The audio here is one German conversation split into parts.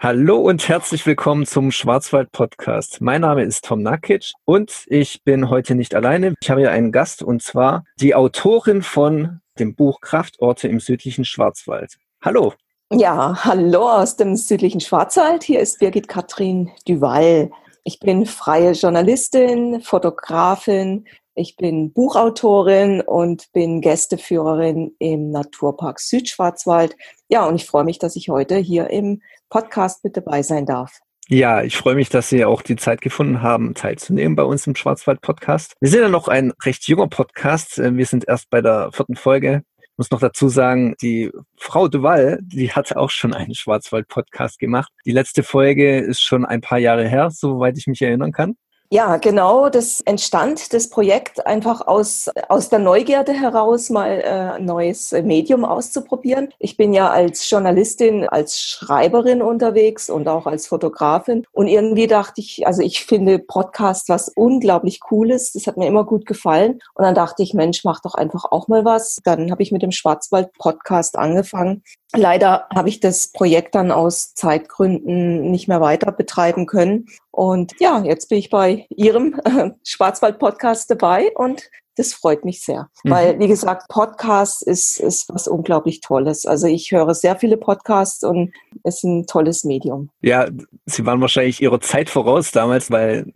Hallo und herzlich willkommen zum Schwarzwald Podcast. Mein Name ist Tom Nakic und ich bin heute nicht alleine. Ich habe hier einen Gast und zwar die Autorin von dem Buch Kraftorte im südlichen Schwarzwald. Hallo. Ja, hallo aus dem südlichen Schwarzwald. Hier ist Birgit Katrin Duval. Ich bin freie Journalistin, Fotografin, ich bin Buchautorin und bin Gästeführerin im Naturpark Südschwarzwald. Ja, und ich freue mich, dass ich heute hier im Podcast mit dabei sein darf. Ja, ich freue mich, dass Sie auch die Zeit gefunden haben, teilzunehmen bei uns im Schwarzwald-Podcast. Wir sind ja noch ein recht junger Podcast. Wir sind erst bei der vierten Folge. Ich muss noch dazu sagen, die Frau Duval, die hat auch schon einen Schwarzwald-Podcast gemacht. Die letzte Folge ist schon ein paar Jahre her, soweit ich mich erinnern kann. Ja, genau. Das entstand, das Projekt, einfach aus, aus der Neugierde heraus mal äh, ein neues Medium auszuprobieren. Ich bin ja als Journalistin, als Schreiberin unterwegs und auch als Fotografin. Und irgendwie dachte ich, also ich finde Podcast was unglaublich Cooles. Das hat mir immer gut gefallen. Und dann dachte ich, Mensch, mach doch einfach auch mal was. Dann habe ich mit dem Schwarzwald-Podcast angefangen. Leider habe ich das Projekt dann aus Zeitgründen nicht mehr weiter betreiben können. Und ja, jetzt bin ich bei Ihrem äh, Schwarzwald-Podcast dabei und das freut mich sehr. Mhm. Weil, wie gesagt, Podcast ist, ist was unglaublich Tolles. Also ich höre sehr viele Podcasts und es ist ein tolles Medium. Ja, Sie waren wahrscheinlich Ihrer Zeit voraus damals, weil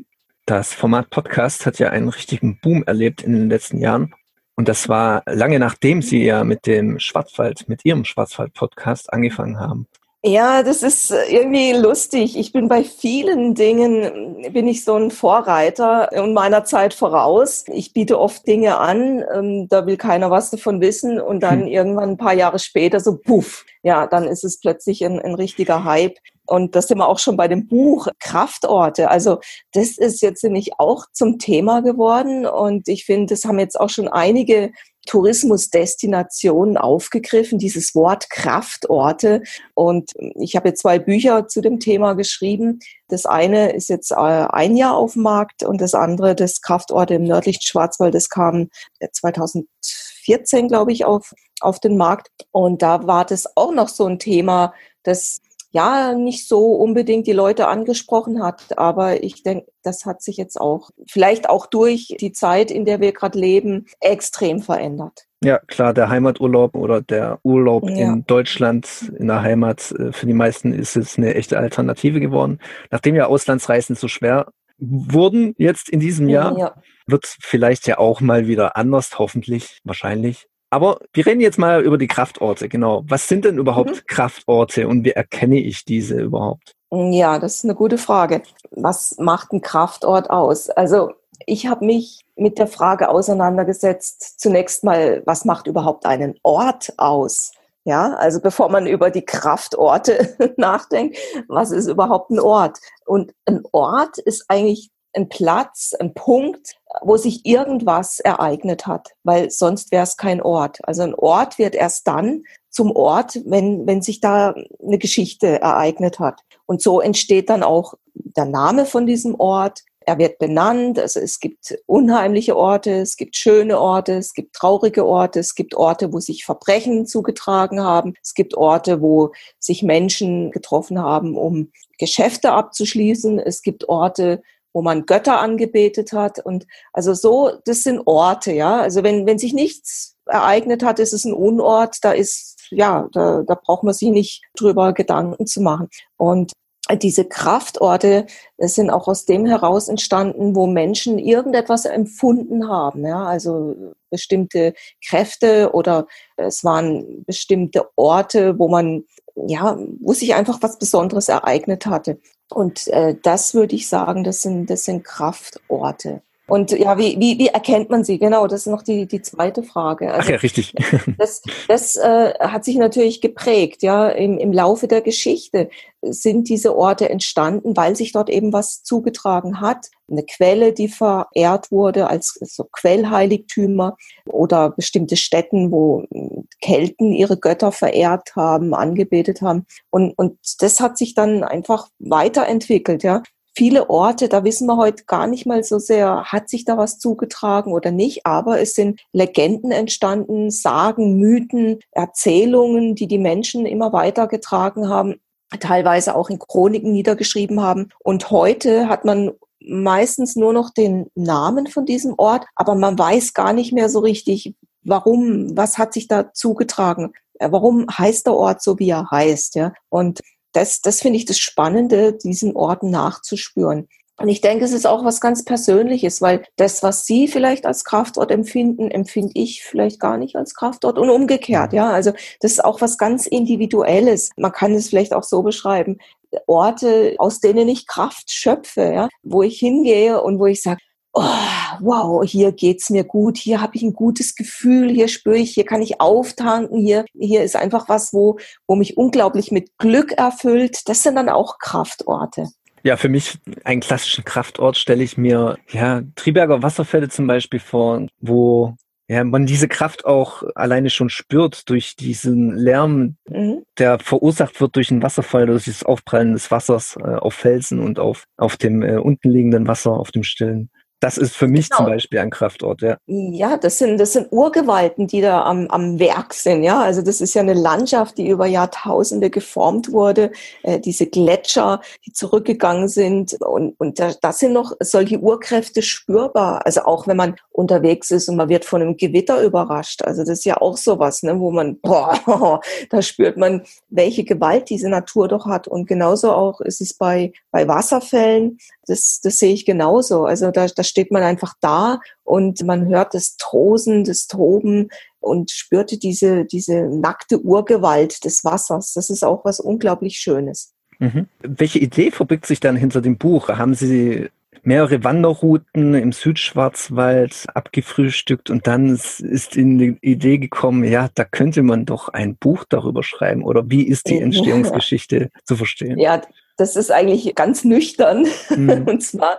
das Format Podcast hat ja einen richtigen Boom erlebt in den letzten Jahren. Und das war lange nachdem Sie ja mit dem Schwarzwald, mit Ihrem Schwarzwald-Podcast angefangen haben. Ja, das ist irgendwie lustig. Ich bin bei vielen Dingen, bin ich so ein Vorreiter und meiner Zeit voraus. Ich biete oft Dinge an, ähm, da will keiner was davon wissen und dann hm. irgendwann ein paar Jahre später so puff. Ja, dann ist es plötzlich ein, ein richtiger Hype. Und das sind wir auch schon bei dem Buch Kraftorte. Also das ist jetzt nämlich auch zum Thema geworden. Und ich finde, das haben jetzt auch schon einige Tourismusdestinationen aufgegriffen, dieses Wort Kraftorte. Und ich habe jetzt zwei Bücher zu dem Thema geschrieben. Das eine ist jetzt äh, ein Jahr auf dem Markt und das andere, das Kraftorte im nördlichen Schwarzwald, das kam 2014, glaube ich, auf, auf den Markt. Und da war das auch noch so ein Thema, das ja nicht so unbedingt die Leute angesprochen hat. Aber ich denke, das hat sich jetzt auch, vielleicht auch durch die Zeit, in der wir gerade leben, extrem verändert. Ja, klar, der Heimaturlaub oder der Urlaub ja. in Deutschland, in der Heimat, äh, für die meisten ist es eine echte Alternative geworden. Nachdem ja Auslandsreisen so schwer wurden jetzt in diesem Jahr, ja. wird vielleicht ja auch mal wieder anders, hoffentlich, wahrscheinlich. Aber wir reden jetzt mal über die Kraftorte, genau. Was sind denn überhaupt mhm. Kraftorte und wie erkenne ich diese überhaupt? Ja, das ist eine gute Frage. Was macht ein Kraftort aus? Also ich habe mich mit der Frage auseinandergesetzt, zunächst mal, was macht überhaupt einen Ort aus? Ja, also bevor man über die Kraftorte nachdenkt, was ist überhaupt ein Ort? Und ein Ort ist eigentlich ein Platz, ein Punkt, wo sich irgendwas ereignet hat, weil sonst wäre es kein Ort. Also ein Ort wird erst dann zum Ort, wenn, wenn sich da eine Geschichte ereignet hat. Und so entsteht dann auch der Name von diesem Ort. Er wird benannt, also es gibt unheimliche Orte, es gibt schöne Orte, es gibt traurige Orte, es gibt Orte, wo sich Verbrechen zugetragen haben, es gibt Orte, wo sich Menschen getroffen haben, um Geschäfte abzuschließen, es gibt Orte, wo man Götter angebetet hat. Und also so, das sind Orte, ja. Also wenn, wenn sich nichts ereignet hat, ist es ein Unort, da ist, ja, da, da braucht man sich nicht drüber Gedanken zu machen. Und diese Kraftorte sind auch aus dem heraus entstanden, wo Menschen irgendetwas empfunden haben, ja, also bestimmte Kräfte oder es waren bestimmte Orte, wo man, ja, wo sich einfach was Besonderes ereignet hatte. Und äh, das würde ich sagen, das sind, das sind Kraftorte. Und ja, wie, wie, wie erkennt man sie? Genau, das ist noch die, die zweite Frage. Also, Ach ja, richtig. Das, das äh, hat sich natürlich geprägt, ja, im, im Laufe der Geschichte sind diese Orte entstanden, weil sich dort eben was zugetragen hat. Eine Quelle, die verehrt wurde als so Quellheiligtümer oder bestimmte Städten, wo Kelten ihre Götter verehrt haben, angebetet haben. Und, und das hat sich dann einfach weiterentwickelt, ja viele Orte, da wissen wir heute gar nicht mal so sehr, hat sich da was zugetragen oder nicht, aber es sind Legenden entstanden, Sagen, Mythen, Erzählungen, die die Menschen immer weitergetragen haben. teilweise auch in Chroniken niedergeschrieben haben. Und heute hat man meistens nur noch den Namen von diesem Ort, aber man weiß gar nicht mehr so richtig, warum, was hat sich da zugetragen, warum heißt der Ort so, wie er heißt, ja. Und das, das finde ich das Spannende, diesen Orten nachzuspüren. Und ich denke, es ist auch was ganz Persönliches, weil das, was Sie vielleicht als Kraftort empfinden, empfinde ich vielleicht gar nicht als Kraftort und umgekehrt, ja. Also das ist auch was ganz Individuelles. Man kann es vielleicht auch so beschreiben. Orte, aus denen ich Kraft schöpfe, ja, wo ich hingehe und wo ich sage, oh, wow, hier geht's mir gut, hier habe ich ein gutes Gefühl, hier spüre ich, hier kann ich auftanken, hier, hier ist einfach was, wo, wo mich unglaublich mit Glück erfüllt. Das sind dann auch Kraftorte. Ja, für mich einen klassischen Kraftort stelle ich mir ja Triberger Wasserfälle zum Beispiel vor, wo ja, man diese Kraft auch alleine schon spürt durch diesen Lärm, mhm. der verursacht wird durch einen Wasserfall, durch das Aufprallen des Wassers äh, auf Felsen und auf, auf dem äh, unten liegenden Wasser, auf dem Stillen. Das ist für mich genau. zum Beispiel ein Kraftort, ja. Ja, das sind, das sind Urgewalten, die da am, am Werk sind, ja. Also das ist ja eine Landschaft, die über Jahrtausende geformt wurde. Äh, diese Gletscher, die zurückgegangen sind. Und, und da, da sind noch solche Urkräfte spürbar. Also auch wenn man unterwegs ist und man wird von einem Gewitter überrascht. Also das ist ja auch sowas, ne, wo man, boah, da spürt man, welche Gewalt diese Natur doch hat. Und genauso auch ist es bei, bei Wasserfällen. Das, das sehe ich genauso. Also da, da steht man einfach da und man hört das Tosen, das Toben und spürte diese, diese nackte Urgewalt des Wassers. Das ist auch was unglaublich Schönes. Mhm. Welche Idee verbirgt sich dann hinter dem Buch? Haben Sie mehrere Wanderrouten im Südschwarzwald abgefrühstückt und dann ist Ihnen die Idee gekommen, ja, da könnte man doch ein Buch darüber schreiben oder wie ist die Entstehungsgeschichte ja. zu verstehen? Ja, das ist eigentlich ganz nüchtern. Mhm. Und zwar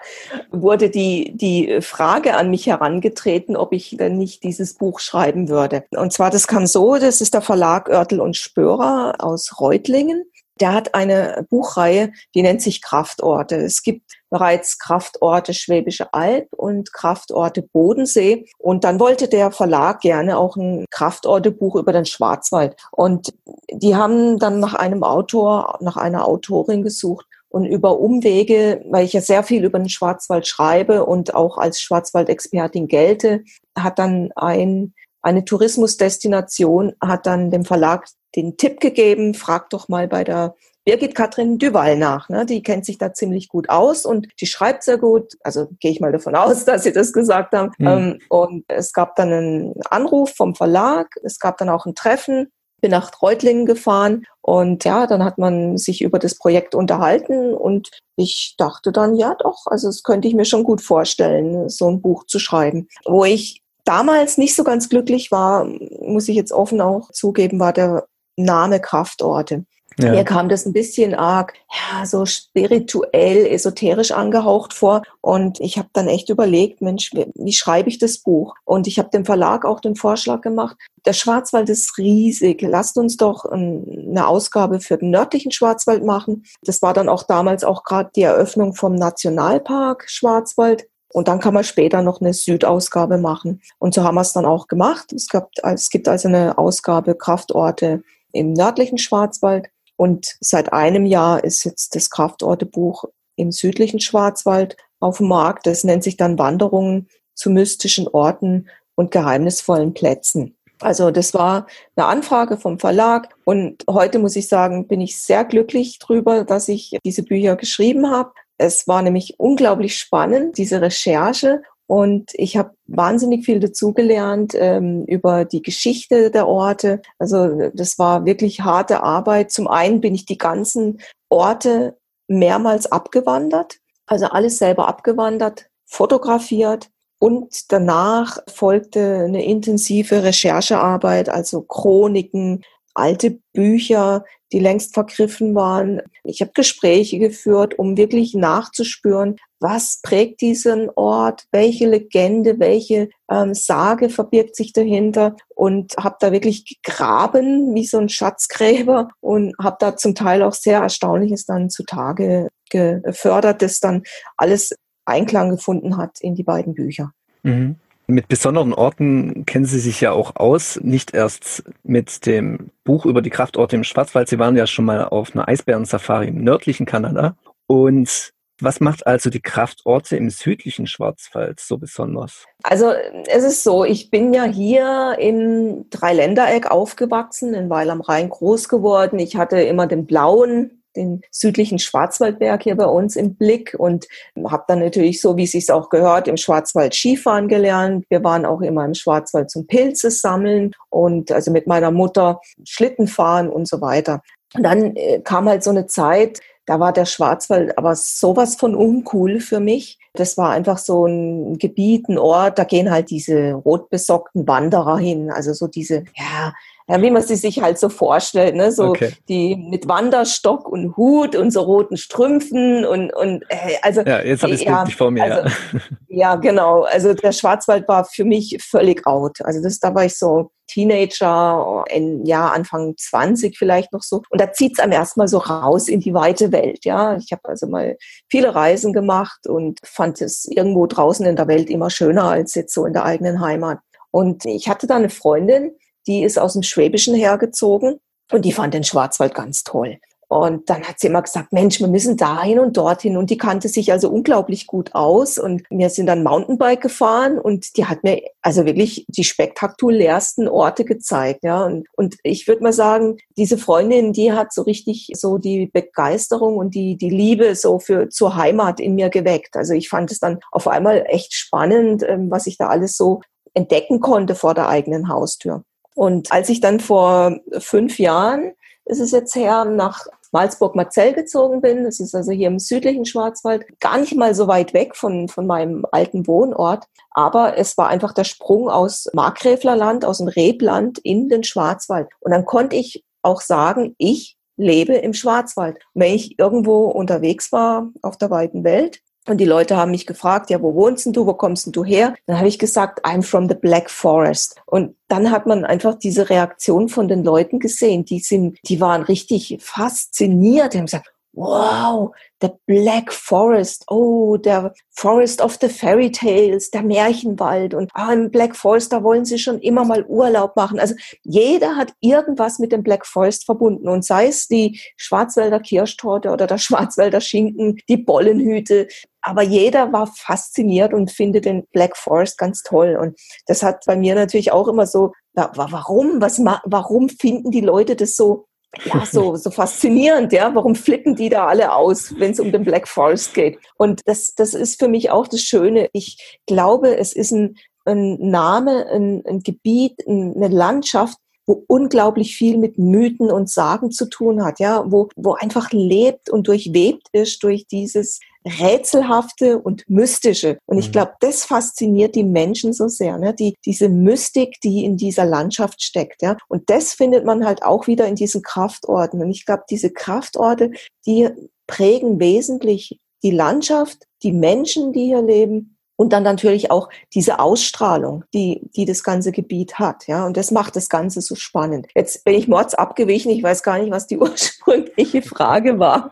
wurde die, die Frage an mich herangetreten, ob ich denn nicht dieses Buch schreiben würde. Und zwar, das kam so, das ist der Verlag Oertel und Spörer aus Reutlingen. Der hat eine Buchreihe, die nennt sich Kraftorte. Es gibt bereits Kraftorte Schwäbische Alb und Kraftorte Bodensee. Und dann wollte der Verlag gerne auch ein Kraftortebuch über den Schwarzwald. Und die haben dann nach einem Autor, nach einer Autorin gesucht. Und über Umwege, weil ich ja sehr viel über den Schwarzwald schreibe und auch als Schwarzwaldexpertin gelte, hat dann ein eine Tourismusdestination hat dann dem Verlag den Tipp gegeben, frag doch mal bei der Birgit Katrin Duval nach. Ne? Die kennt sich da ziemlich gut aus und die schreibt sehr gut. Also gehe ich mal davon aus, dass sie das gesagt haben. Mhm. Ähm, und es gab dann einen Anruf vom Verlag. Es gab dann auch ein Treffen. Bin nach Reutlingen gefahren und ja, dann hat man sich über das Projekt unterhalten und ich dachte dann, ja doch, also das könnte ich mir schon gut vorstellen, so ein Buch zu schreiben. Wo ich damals nicht so ganz glücklich war, muss ich jetzt offen auch zugeben, war der Name Kraftorte. Ja. Mir kam das ein bisschen arg, ja, so spirituell, esoterisch angehaucht vor. Und ich habe dann echt überlegt, Mensch, wie, schreibe ich das Buch? Und ich habe dem Verlag auch den Vorschlag gemacht, der Schwarzwald ist riesig. Lasst uns doch eine Ausgabe für den nördlichen Schwarzwald machen. Das war dann auch damals auch gerade die Eröffnung vom Nationalpark Schwarzwald. Und dann kann man später noch eine Südausgabe machen. Und so haben wir es dann auch gemacht. Es, gab, es gibt also eine Ausgabe Kraftorte im nördlichen Schwarzwald. Und seit einem Jahr ist jetzt das Kraftortebuch im südlichen Schwarzwald auf dem Markt. Das nennt sich dann Wanderungen zu mystischen Orten und geheimnisvollen Plätzen. Also das war eine Anfrage vom Verlag und heute muss ich sagen, bin ich sehr glücklich drüber, dass ich diese Bücher geschrieben habe. Es war nämlich unglaublich spannend, diese Recherche. Und ich habe wahnsinnig viel dazugelernt ähm, über die Geschichte der Orte. Also das war wirklich harte Arbeit. Zum einen bin ich die ganzen Orte mehrmals abgewandert, also alles selber abgewandert, fotografiert. Und danach folgte eine intensive Recherchearbeit, also Chroniken, alte Bücher, die längst vergriffen waren. Ich habe Gespräche geführt, um wirklich nachzuspüren, was prägt diesen Ort, welche Legende, welche ähm, Sage verbirgt sich dahinter und habe da wirklich gegraben wie so ein Schatzgräber und habe da zum Teil auch sehr Erstaunliches dann zutage gefördert, das dann alles Einklang gefunden hat in die beiden Bücher. Mhm. Mit besonderen Orten kennen Sie sich ja auch aus, nicht erst mit dem Buch über die Kraftorte im Schwarzwald. Sie waren ja schon mal auf einer Eisbärensafari im nördlichen Kanada. Und was macht also die Kraftorte im südlichen Schwarzwald so besonders? Also es ist so, ich bin ja hier im Dreiländereck aufgewachsen, in Weil am Rhein groß geworden. Ich hatte immer den blauen den südlichen Schwarzwaldberg hier bei uns im Blick und habe dann natürlich so, wie es sich auch gehört, im Schwarzwald Skifahren gelernt. Wir waren auch immer im Schwarzwald zum Pilze sammeln und also mit meiner Mutter Schlitten fahren und so weiter. Und dann äh, kam halt so eine Zeit, da war der Schwarzwald aber sowas von uncool für mich. Das war einfach so ein Gebiet, ein Ort, da gehen halt diese rotbesockten Wanderer hin. Also so diese, ja, ja, wie man sie sich halt so vorstellt, ne? so okay. die mit Wanderstock und Hut und so roten Strümpfen und und äh, also ja, jetzt habe ich es ja, vor mir. Also, ja. ja, genau. Also der Schwarzwald war für mich völlig out. Also das, da war ich so Teenager, in, ja Anfang 20 vielleicht noch so. Und da zieht's einem erstmal so raus in die weite Welt. Ja, ich habe also mal viele Reisen gemacht und fand es irgendwo draußen in der Welt immer schöner als jetzt so in der eigenen Heimat. Und ich hatte da eine Freundin, die ist aus dem Schwäbischen hergezogen und die fand den Schwarzwald ganz toll. Und dann hat sie immer gesagt, Mensch, wir müssen dahin und dorthin. Und die kannte sich also unglaublich gut aus. Und wir sind dann Mountainbike gefahren und die hat mir also wirklich die spektakulärsten Orte gezeigt. Ja. Und, und ich würde mal sagen, diese Freundin, die hat so richtig so die Begeisterung und die, die Liebe so für zur Heimat in mir geweckt. Also ich fand es dann auf einmal echt spannend, ähm, was ich da alles so entdecken konnte vor der eigenen Haustür. Und als ich dann vor fünf Jahren, ist es jetzt her, nach Malzburg-Marzell gezogen bin, das ist also hier im südlichen Schwarzwald, gar nicht mal so weit weg von, von meinem alten Wohnort, aber es war einfach der Sprung aus Markgräflerland, aus dem Rebland in den Schwarzwald. Und dann konnte ich auch sagen, ich lebe im Schwarzwald. Wenn ich irgendwo unterwegs war auf der weiten Welt, und die Leute haben mich gefragt, ja, wo wohnst denn du, wo kommst denn du her? Dann habe ich gesagt, I'm from the Black Forest. Und dann hat man einfach diese Reaktion von den Leuten gesehen. Die sind, die waren richtig fasziniert. Die haben gesagt, wow, der Black Forest, oh, der Forest of the Fairy Tales, der Märchenwald. Und ah, im Black Forest, da wollen sie schon immer mal Urlaub machen. Also jeder hat irgendwas mit dem Black Forest verbunden. Und sei es die Schwarzwälder Kirschtorte oder der Schwarzwälder Schinken, die Bollenhüte, aber jeder war fasziniert und findet den Black Forest ganz toll. Und das hat bei mir natürlich auch immer so, warum, was, warum finden die Leute das so ja, so, so faszinierend, ja. Warum flippen die da alle aus, wenn es um den Black Forest geht? Und das, das ist für mich auch das Schöne. Ich glaube, es ist ein, ein Name, ein, ein Gebiet, eine Landschaft, wo unglaublich viel mit Mythen und Sagen zu tun hat, ja, wo, wo einfach lebt und durchwebt ist durch dieses Rätselhafte und Mystische. Und ich mhm. glaube, das fasziniert die Menschen so sehr, ne? die, diese Mystik, die in dieser Landschaft steckt. Ja? Und das findet man halt auch wieder in diesen Kraftorten. Und ich glaube, diese Kraftorte, die prägen wesentlich die Landschaft, die Menschen, die hier leben und dann natürlich auch diese Ausstrahlung, die, die das ganze Gebiet hat. Ja, und das macht das Ganze so spannend. Jetzt bin ich mords abgewichen. Ich weiß gar nicht, was die ursprüngliche Frage war.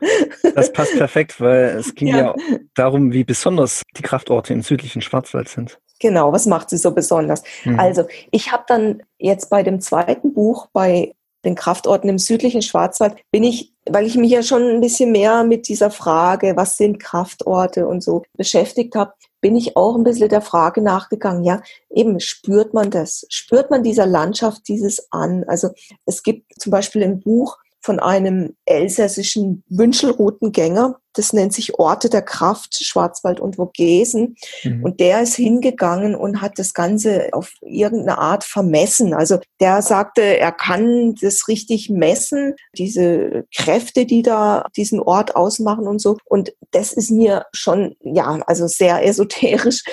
Das passt perfekt, weil es ging ja, ja darum, wie besonders die Kraftorte im südlichen Schwarzwald sind. Genau, was macht sie so besonders? Mhm. Also, ich habe dann jetzt bei dem zweiten Buch, bei den Kraftorten im südlichen Schwarzwald, bin ich, weil ich mich ja schon ein bisschen mehr mit dieser Frage, was sind Kraftorte und so beschäftigt habe, bin ich auch ein bisschen der Frage nachgegangen, ja, eben spürt man das? Spürt man dieser Landschaft dieses an? Also es gibt zum Beispiel ein Buch von einem elsässischen Wünschelroutengänger, das nennt sich Orte der Kraft, Schwarzwald und Vogesen. Mhm. Und der ist hingegangen und hat das Ganze auf irgendeine Art vermessen. Also der sagte, er kann das richtig messen, diese Kräfte, die da diesen Ort ausmachen und so. Und das ist mir schon, ja, also sehr esoterisch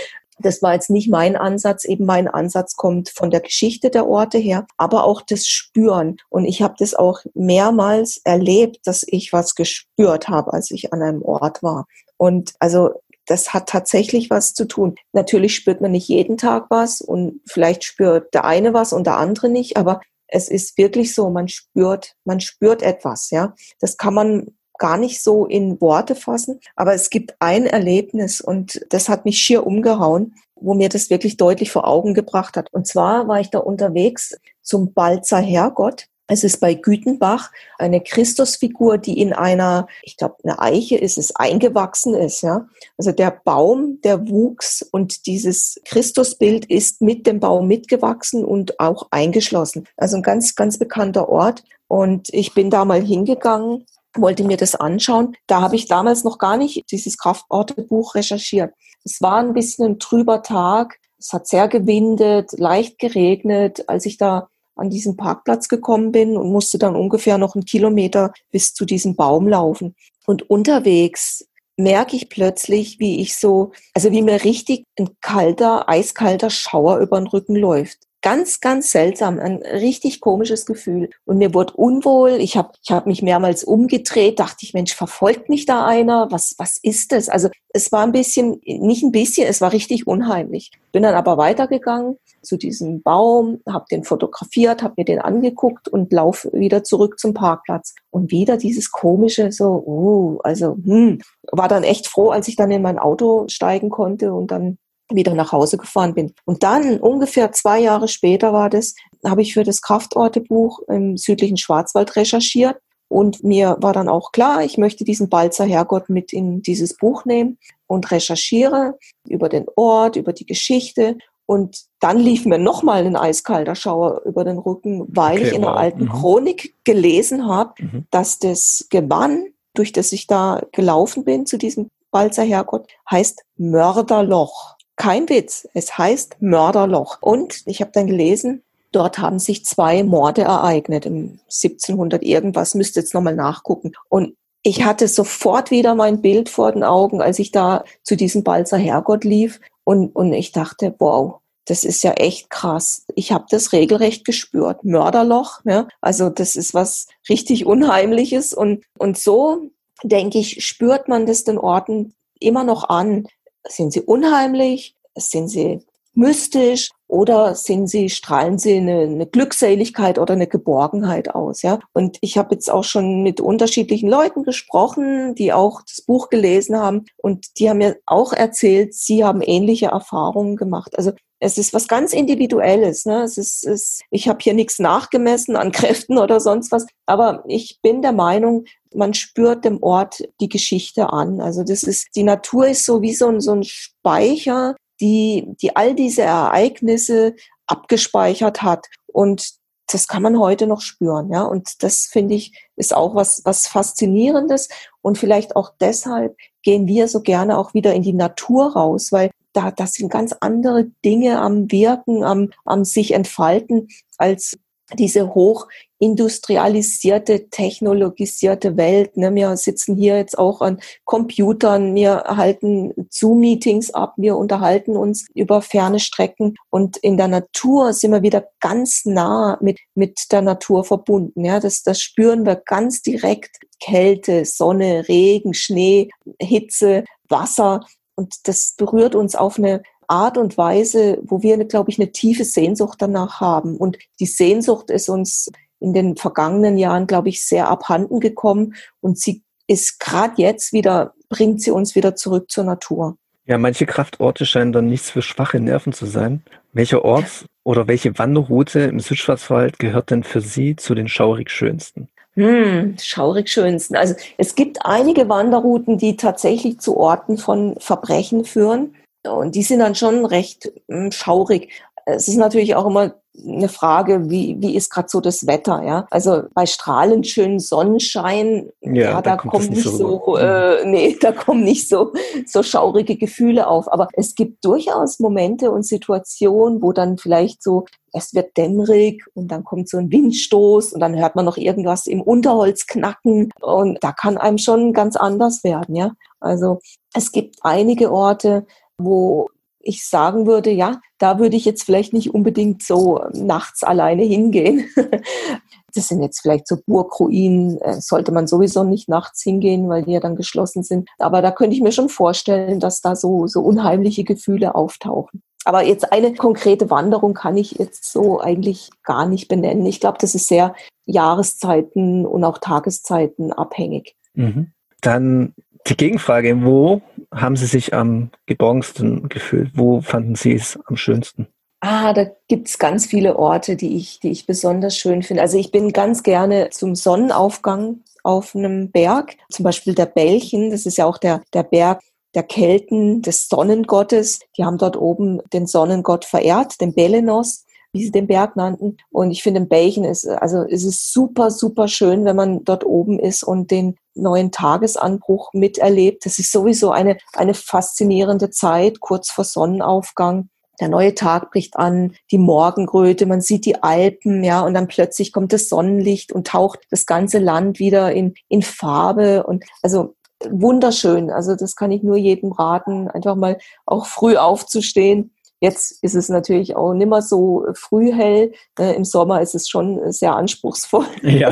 das war jetzt nicht mein Ansatz. Eben mein Ansatz kommt von der Geschichte der Orte her, aber auch das Spüren. Und ich habe das auch mehrmals erlebt, dass ich was gespürt habe, als ich an einem Ort war. Und also das hat tatsächlich was zu tun. Natürlich spürt man nicht jeden Tag was und vielleicht spürt der eine was und der andere nicht, aber es ist wirklich so, man spürt, man spürt etwas, ja. Das kann man gar nicht so in Worte fassen, aber es gibt ein Erlebnis und das hat mich schier umgehauen. wo mir das wirklich deutlich vor Augen gebracht hat. Und zwar war ich da unterwegs zum Balzer Herrgott. Es ist bei Gütenbach eine Christusfigur, die in einer, ich glaube, eine Eiche ist es, eingewachsen ist. Ja, also der Baum, der wuchs und dieses Christusbild ist mit dem Baum mitgewachsen und auch eingeschlossen. Also ein ganz, ganz bekannter Ort. Und ich bin da mal hingegangen wollte mir das anschauen. Da habe ich damals noch gar nicht dieses Kraftortebuch recherchiert. Es war ein bisschen ein trüber Tag. Es hat sehr gewindet, leicht geregnet, als ich da an diesen Parkplatz gekommen bin und musste dann ungefähr noch einen Kilometer bis zu diesem Baum laufen. Und unterwegs merke ich plötzlich, wie ich so, also wie mir richtig ein kalter, eiskalter Schauer über den Rücken läuft ganz, ganz seltsam, ein richtig komisches Gefühl. Und mir wurde unwohl. Ich habe ich hab mich mehrmals umgedreht, dachte ich, Mensch, verfolgt mich da einer? Was, was ist das? Also es war ein bisschen, nicht ein bisschen, es war richtig unheimlich. Bin dann aber weitergegangen zu diesem Baum, habe den fotografiert, habe mir den angeguckt und laufe wieder zurück zum Parkplatz. Und wieder dieses komische, so, uh, also, hm, war dann echt froh, als ich dann in mein Auto steigen konnte und dann wieder nach Hause gefahren bin. Und dann, ungefähr zwei Jahre später war das, habe ich für das Kraftortebuch im südlichen Schwarzwald recherchiert. Und mir war dann auch klar, ich möchte diesen Balzer Herrgott mit in dieses Buch nehmen und recherchiere über den Ort, über die Geschichte. Und dann lief mir nochmal ein eiskalter Schauer über den Rücken, weil okay, ich in wow. der alten mhm. Chronik gelesen habe, mhm. dass das Gewann, durch das ich da gelaufen bin zu diesem Balzer Herrgott, heißt Mörderloch. Kein Witz, es heißt Mörderloch. Und ich habe dann gelesen, dort haben sich zwei Morde ereignet im 1700 irgendwas, müsste jetzt nochmal nachgucken. Und ich hatte sofort wieder mein Bild vor den Augen, als ich da zu diesem Balzer Herrgott lief. Und, und ich dachte, wow, das ist ja echt krass. Ich habe das regelrecht gespürt. Mörderloch, ne? also das ist was richtig Unheimliches. Und, und so, denke ich, spürt man das den Orten immer noch an. Sind sie unheimlich? Sind sie mystisch? Oder sind sie, strahlen sie eine, eine Glückseligkeit oder eine Geborgenheit aus, ja? Und ich habe jetzt auch schon mit unterschiedlichen Leuten gesprochen, die auch das Buch gelesen haben und die haben mir auch erzählt, sie haben ähnliche Erfahrungen gemacht. Also es ist was ganz Individuelles. Ne? Es ist, es, ich habe hier nichts nachgemessen an Kräften oder sonst was, aber ich bin der Meinung, man spürt dem Ort die Geschichte an. Also das ist, die Natur ist so wie so ein, so ein Speicher, die, die all diese Ereignisse abgespeichert hat. Und das kann man heute noch spüren, ja. Und das finde ich ist auch was, was faszinierendes. Und vielleicht auch deshalb gehen wir so gerne auch wieder in die Natur raus, weil da, das sind ganz andere Dinge am Wirken, am, am sich entfalten, als diese hochindustrialisierte, technologisierte Welt. Ne? Wir sitzen hier jetzt auch an Computern, wir halten Zoom-Meetings ab, wir unterhalten uns über ferne Strecken und in der Natur sind wir wieder ganz nah mit, mit der Natur verbunden. Ja? Das, das spüren wir ganz direkt. Kälte, Sonne, Regen, Schnee, Hitze, Wasser. Und das berührt uns auf eine Art und Weise, wo wir, glaube ich, eine tiefe Sehnsucht danach haben. Und die Sehnsucht ist uns in den vergangenen Jahren, glaube ich, sehr abhanden gekommen. Und sie ist gerade jetzt wieder, bringt sie uns wieder zurück zur Natur. Ja, manche Kraftorte scheinen dann nichts für schwache Nerven zu sein. Welcher Ort oder welche Wanderroute im Südschwarzwald gehört denn für Sie zu den schaurig schönsten? Hm, schaurig schönsten. Also es gibt einige Wanderrouten, die tatsächlich zu Orten von Verbrechen führen. Und die sind dann schon recht hm, schaurig. Es ist natürlich auch immer eine Frage, wie, wie ist gerade so das Wetter, ja? Also bei strahlend schönen Sonnenschein, ja, ja da kommt, kommt nicht so, so äh, nee, da kommen nicht so, so schaurige Gefühle auf. Aber es gibt durchaus Momente und Situationen, wo dann vielleicht so, es wird dämmerig und dann kommt so ein Windstoß und dann hört man noch irgendwas im Unterholz knacken und da kann einem schon ganz anders werden, ja? Also es gibt einige Orte, wo ich sagen würde, ja, da würde ich jetzt vielleicht nicht unbedingt so nachts alleine hingehen. Das sind jetzt vielleicht so Burgruinen, äh, sollte man sowieso nicht nachts hingehen, weil die ja dann geschlossen sind. Aber da könnte ich mir schon vorstellen, dass da so, so unheimliche Gefühle auftauchen. Aber jetzt eine konkrete Wanderung kann ich jetzt so eigentlich gar nicht benennen. Ich glaube, das ist sehr Jahreszeiten und auch Tageszeiten abhängig. Mhm. Dann Die Gegenfrage, wo haben Sie sich am geborgensten gefühlt? Wo fanden Sie es am schönsten? Ah, da gibt's ganz viele Orte, die ich, die ich besonders schön finde. Also ich bin ganz gerne zum Sonnenaufgang auf einem Berg, zum Beispiel der Belchen, das ist ja auch der, der Berg der Kelten, des Sonnengottes. Die haben dort oben den Sonnengott verehrt, den Belenos wie sie den Berg nannten. Und ich finde, im Belchen ist, also es ist super, super schön, wenn man dort oben ist und den neuen Tagesanbruch miterlebt. Das ist sowieso eine, eine faszinierende Zeit, kurz vor Sonnenaufgang. Der neue Tag bricht an, die Morgenröte, man sieht die Alpen, ja, und dann plötzlich kommt das Sonnenlicht und taucht das ganze Land wieder in, in Farbe und also wunderschön. Also das kann ich nur jedem raten, einfach mal auch früh aufzustehen. Jetzt ist es natürlich auch nimmer so früh hell. Äh, Im Sommer ist es schon sehr anspruchsvoll. Ja.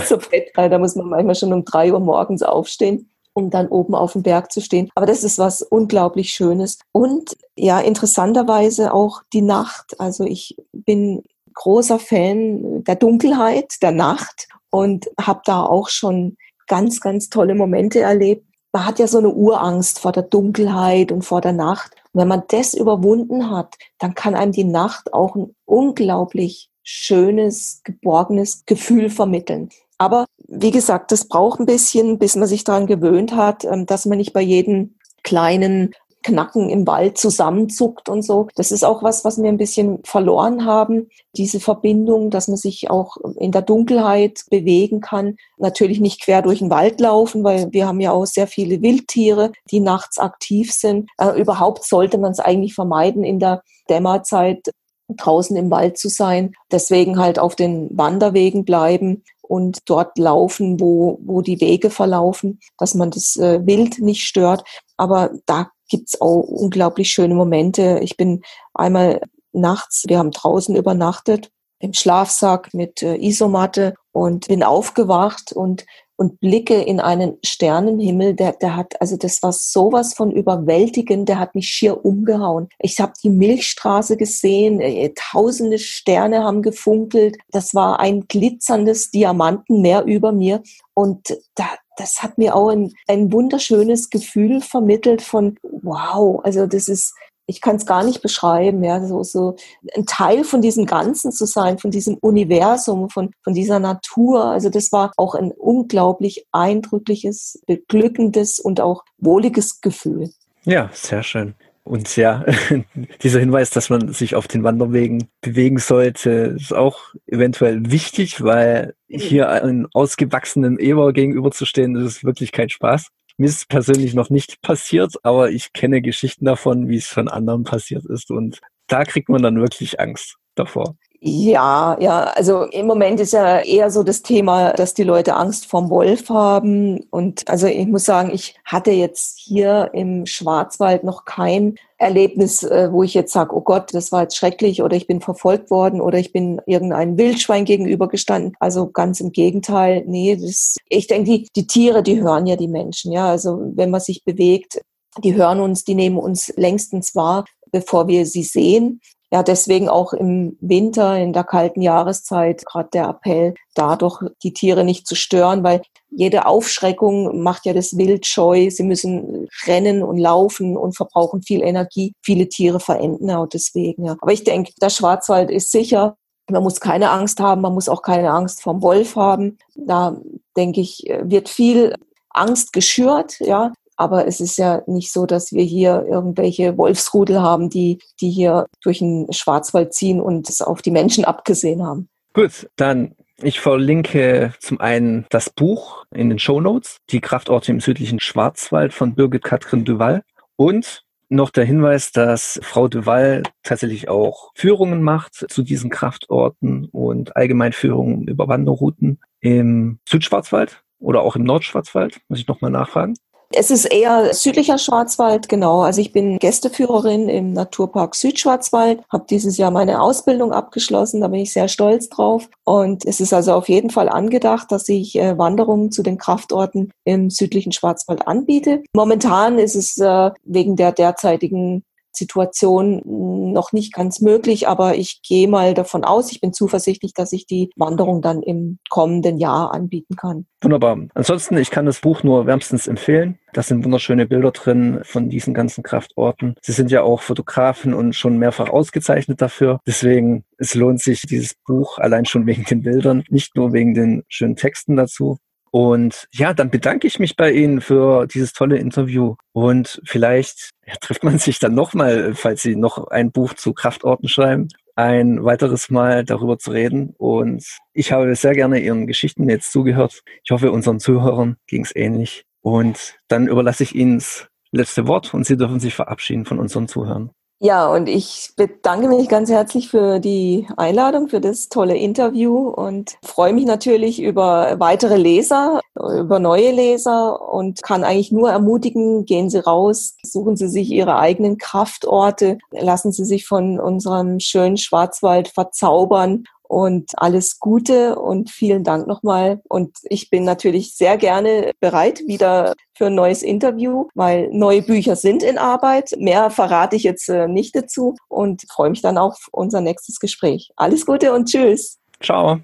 da muss man manchmal schon um drei Uhr morgens aufstehen um dann oben auf dem Berg zu stehen. Aber das ist was unglaublich Schönes. Und ja, interessanterweise auch die Nacht. Also ich bin großer Fan der Dunkelheit, der Nacht und habe da auch schon ganz, ganz tolle Momente erlebt. Man hat ja so eine Urangst vor der Dunkelheit und vor der Nacht. Wenn man das überwunden hat, dann kann einem die Nacht auch ein unglaublich schönes, geborgenes Gefühl vermitteln. Aber wie gesagt, das braucht ein bisschen, bis man sich daran gewöhnt hat, ähm, dass man nicht bei jedem kleinen Knacken im Wald zusammenzuckt und so. Das ist auch was, was wir ein bisschen verloren haben. Diese Verbindung, dass man sich auch in der Dunkelheit bewegen kann. Natürlich nicht quer durch den Wald laufen, weil wir haben ja auch sehr viele Wildtiere, die nachts aktiv sind. Äh, überhaupt sollte man es eigentlich vermeiden, in der Dämmerzeit draußen im Wald zu sein. Deswegen halt auf den Wanderwegen bleiben und dort laufen, wo, wo die Wege verlaufen, dass man das äh, Wild nicht stört. Aber da gibt's auch unglaublich schöne Momente. Ich bin einmal nachts, wir haben draußen übernachtet, im Schlafsack mit äh, Isomatte und bin aufgewacht und und blicke in einen Sternenhimmel, der, der hat, also das war sowas von überwältigend, der hat mich schier umgehauen. Ich habe die Milchstraße gesehen, äh, tausende Sterne haben gefunkelt, das war ein glitzerndes Diamantenmeer über mir und da, das hat mir auch ein, ein wunderschönes Gefühl vermittelt von, wow, also das ist, ich kann es gar nicht beschreiben, ja, so, so ein Teil von diesem Ganzen zu sein, von diesem Universum, von, von dieser Natur. Also das war auch ein unglaublich eindrückliches, beglückendes und auch wohliges Gefühl. Ja, sehr schön. Und ja, dieser Hinweis, dass man sich auf den Wanderwegen bewegen sollte, ist auch eventuell wichtig, weil hier einen ausgewachsenen Eber gegenüberzustehen, das ist wirklich kein Spaß. Mir ist persönlich noch nicht passiert, aber ich kenne Geschichten davon, wie es von anderen passiert ist. Und da kriegt man dann wirklich Angst davor. Ja, ja, also im Moment ist ja eher so das Thema, dass die Leute Angst vorm Wolf haben. Und also ich muss sagen, ich hatte jetzt hier im Schwarzwald noch kein Erlebnis, äh, wo ich jetzt sage, oh Gott, das war jetzt schrecklich oder ich bin verfolgt worden oder ich bin irgendeinem Wildschwein gegenübergestanden. Also ganz im Gegenteil, nee, das, ich denke, die, die Tiere, die hören ja die Menschen, ja. Also wenn man sich bewegt, die hören uns, die nehmen uns längstens wahr, bevor wir sie sehen ja, deswegen auch im Winter, in der kalten Jahreszeit, gerade der Appell, dadurch die Tiere nicht zu stören, weil jede Aufschreckung macht ja das Wild scheu. Sie müssen rennen und laufen und verbrauchen viel Energie. Viele Tiere verenden auch deswegen. Ja. Aber ich denke, der Schwarzwald ist sicher. Man muss keine Angst haben. Man muss auch keine Angst vom Wolf haben. Da denke ich, wird viel Angst geschürt, ja. Aber es ist ja nicht so, dass wir hier irgendwelche Wolfsrudel haben, die, die hier durch den Schwarzwald ziehen und es auf die Menschen abgesehen haben. Gut, dann ich verlinke zum einen das Buch in den Show Notes, die Kraftorte im südlichen Schwarzwald von Birgit Katrin Duval und noch der Hinweis, dass Frau Duval tatsächlich auch Führungen macht zu diesen Kraftorten und allgemein Führungen über Wanderrouten im Südschwarzwald oder auch im Nordschwarzwald, muss ich nochmal nachfragen. Es ist eher südlicher Schwarzwald, genau. Also ich bin Gästeführerin im Naturpark Südschwarzwald, habe dieses Jahr meine Ausbildung abgeschlossen, da bin ich sehr stolz drauf. Und es ist also auf jeden Fall angedacht, dass ich äh, Wanderungen zu den Kraftorten im südlichen Schwarzwald anbiete. Momentan ist es äh, wegen der derzeitigen Situation noch nicht ganz möglich, aber ich gehe mal davon aus, ich bin zuversichtlich, dass ich die Wanderung dann im kommenden Jahr anbieten kann. Wunderbar. Ansonsten, ich kann das Buch nur wärmstens empfehlen. Da sind wunderschöne Bilder drin von diesen ganzen Kraftorten. Sie sind ja auch Fotografen und schon mehrfach ausgezeichnet dafür. Deswegen, es lohnt sich dieses Buch allein schon wegen den Bildern, nicht nur wegen den schönen Texten dazu. Und ja, dann bedanke ich mich bei Ihnen für dieses tolle Interview. Und vielleicht ja, trifft man sich dann nochmal, falls Sie noch ein Buch zu Kraftorten schreiben, ein weiteres Mal darüber zu reden. Und ich habe sehr gerne Ihren Geschichten jetzt zugehört. Ich hoffe, unseren Zuhörern ging es ähnlich. Und dann überlasse ich Ihnen das letzte Wort und Sie dürfen sich verabschieden von unseren Zuhörern. Ja, und ich bedanke mich ganz herzlich für die Einladung, für das tolle Interview und freue mich natürlich über weitere Leser, über neue Leser und kann eigentlich nur ermutigen, gehen Sie raus, suchen Sie sich Ihre eigenen Kraftorte, lassen Sie sich von unserem schönen Schwarzwald verzaubern und alles Gute und vielen Dank nochmal. Und ich bin natürlich sehr gerne bereit wieder für ein neues Interview, weil neue Bücher sind in Arbeit. Mehr verrate ich jetzt äh, nicht dazu und freue mich dann auf unser nächstes Gespräch. Alles Gute und tschüss. Ciao.